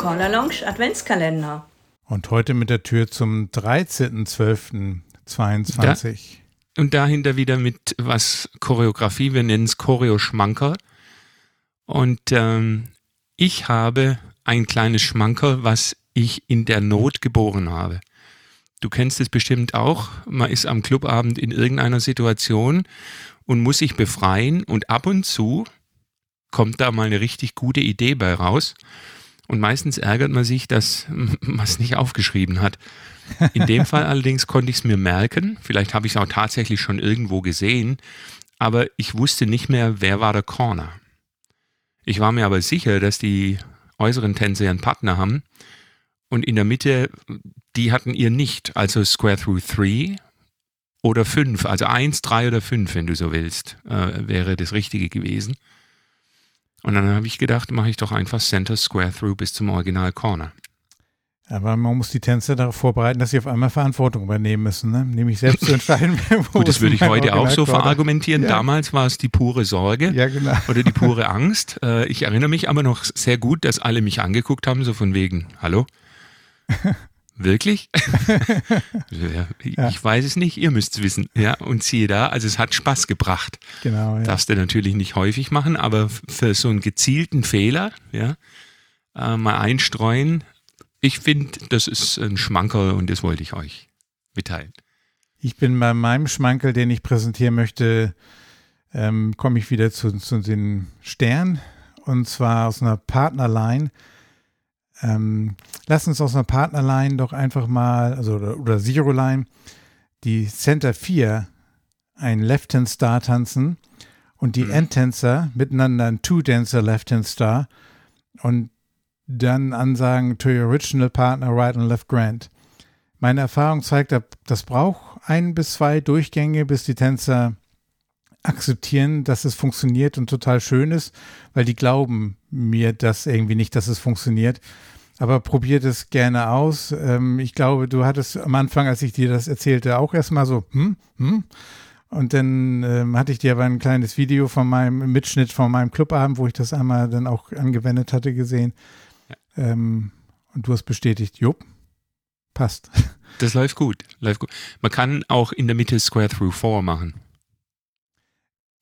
Corner Lounge Adventskalender. Und heute mit der Tür zum 13.12.22. Da, und dahinter wieder mit was Choreografie, wir nennen es Choreo-Schmanker. Und ähm, ich habe ein kleines Schmanker, was ich in der Not geboren habe. Du kennst es bestimmt auch. Man ist am Clubabend in irgendeiner Situation und muss sich befreien und ab und zu kommt da mal eine richtig gute Idee bei raus. Und meistens ärgert man sich, dass man es nicht aufgeschrieben hat. In dem Fall allerdings konnte ich es mir merken. Vielleicht habe ich es auch tatsächlich schon irgendwo gesehen. Aber ich wusste nicht mehr, wer war der Corner. Ich war mir aber sicher, dass die äußeren Tänzer einen Partner haben. Und in der Mitte, die hatten ihr nicht. Also Square Through 3 oder 5. Also 1, 3 oder 5, wenn du so willst, äh, wäre das Richtige gewesen. Und dann habe ich gedacht, mache ich doch einfach Center Square Through bis zum Original Corner. Aber man muss die Tänzer darauf vorbereiten, dass sie auf einmal Verantwortung übernehmen müssen, ne? nämlich selbst zu entscheiden. Gut, das würde ich heute auch so verargumentieren. Ja. Damals war es die pure Sorge ja, genau. oder die pure Angst. Äh, ich erinnere mich aber noch sehr gut, dass alle mich angeguckt haben, so von wegen, hallo? Wirklich? ja, ich ja. weiß es nicht, ihr müsst es wissen. Ja, und siehe da, also es hat Spaß gebracht. Genau. Ja. Darfst du natürlich nicht häufig machen, aber für so einen gezielten Fehler, ja, äh, mal einstreuen, ich finde, das ist ein Schmankerl und das wollte ich euch mitteilen. Ich bin bei meinem Schmankel, den ich präsentieren möchte, ähm, komme ich wieder zu, zu den Sternen und zwar aus einer Partnerline. Ähm, lass uns aus einer Partnerline doch einfach mal, also oder, oder Zero Line, die Center 4 ein Left-Hand Star tanzen und die mhm. Endtänzer miteinander ein Two-Dancer Left-Hand Star und dann ansagen to your original partner right and left grand. Meine Erfahrung zeigt, das braucht ein bis zwei Durchgänge, bis die Tänzer akzeptieren, dass es funktioniert und total schön ist, weil die glauben mir das irgendwie nicht, dass es funktioniert. Aber probiert es gerne aus. Ähm, ich glaube, du hattest am Anfang, als ich dir das erzählte, auch erstmal so, hm, hm. Und dann ähm, hatte ich dir aber ein kleines Video von meinem Mitschnitt von meinem Clubabend, wo ich das einmal dann auch angewendet hatte, gesehen. Ja. Ähm, und du hast bestätigt, jupp, passt. Das läuft gut, läuft gut. Man kann auch in der Mitte Square Through 4 machen.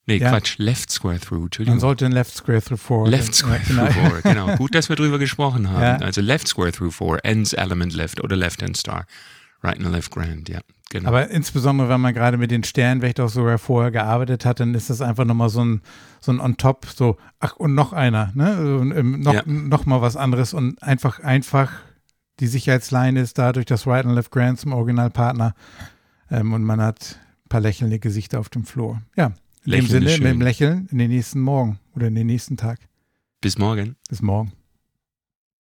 Nee, ja. Quatsch, Left Square Through, Entschuldigung. Man sollte ein Left Square Through 4. Left Square ja. Through 4, genau. Gut, dass wir drüber gesprochen haben. Ja. Also Left Square Through 4, Ends Element Left oder Left Hand Star. Right and Left Grand, ja. Genau. Aber insbesondere, wenn man gerade mit den auch sogar vorher gearbeitet hat, dann ist das einfach nochmal so ein, so ein On-Top, so, ach, und noch einer, ne? Ähm, noch, ja. noch mal was anderes und einfach, einfach die Sicherheitsleine ist dadurch das Right and Left Grand zum Originalpartner ähm, und man hat ein paar lächelnde Gesichter auf dem Floor. Ja, in dem Sinne, mit dem Lächeln in den nächsten Morgen oder in den nächsten Tag. Bis morgen. Bis morgen.